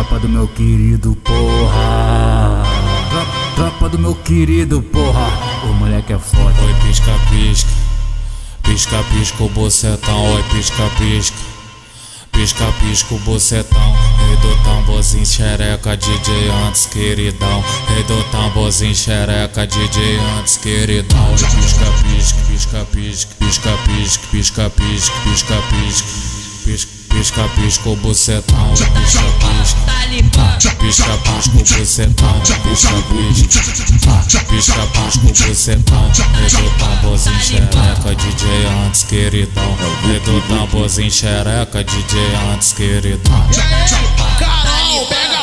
Tropa do meu querido, porra. Tro- Tropa do meu querido, porra. O moleque é foda. Oi, pisca, pisca. Pisca, pisca o bocetão. Oi, pisca, pisca. Pisca, pisca o bocetão. Rei do tamborzinho, xereca, DJ antes, queridão. Rei do tamborzinho, xereca, DJ antes, queridão. Oi, pisca, pisca, pisca, pisca. Pisca, pisca, pisca, pisca, pisca, pisca. Pisca, pisca, pisca o bocetão. Oi, pisca, pisca. Pisca, pisca o bocetão. Pisca, pisca. Pisca, pisca o bocetão. Rei do tamborzinho, xereca, DJ antes, queridão. Do tamborzinho, xereca, DJ antes, queridão. Carol, pega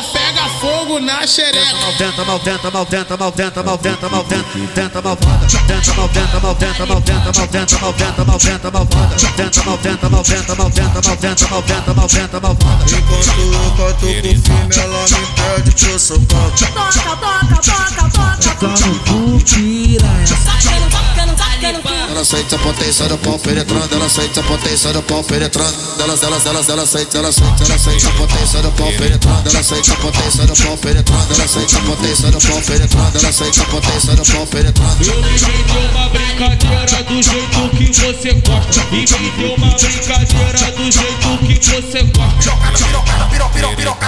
fogo na xereca. Tenta, mal tenta, mal tenta, mal tenta, mal tenta, mal tenta, tenta, mal foda. Tenta, mal tenta, mal tenta, mal tenta, mal tenta, mal tenta, mal tenta, mal foda. Tenta, mal tenta, mal tenta, mal tenta, mal tenta, mal tenta, mal tenta, mal foda. Enquanto eu canto com firme, ela me pede que eu sou pop. Toca, toca, toca, toca. Tá no cu, piranha. Tacando, tacando, tacando cu. Ela sente a potência do pau penetrando, ela sente a potência do pau penetrando. Ela, ela, ela, ela sente, ela sente, ela sente a potência do pau penetrando, ela sente a potência do pau penetrando, ela sente a potência do pau penetrando, ela sente a potência do pau penetrando. Eu inventei uma brincadeira do jeito que você gosta. Inventei uma brincadeira do jeito que você gosta.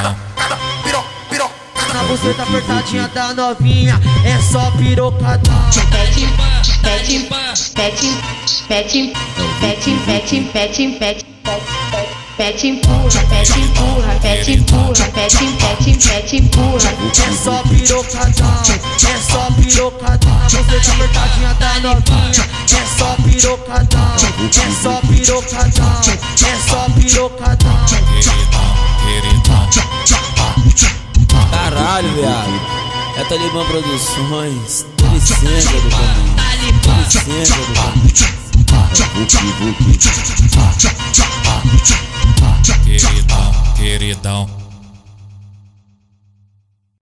Na buceta apertadinha da novinha, é só pirocadão. Pet, pet, pet, pet, pet, pet, pet, pet. Pet empurra, pet empurra, pet empurra, pet, pet, pet empurra. É só pirocadão, é só pirocadão. Buceta apertadinha da novinha, é só pirocadão. É só pirocadão, é só pirocadão. Caralho, viado. É Talibã Produções. Licença do caminho. Licença do caminho. Queridão, queridão.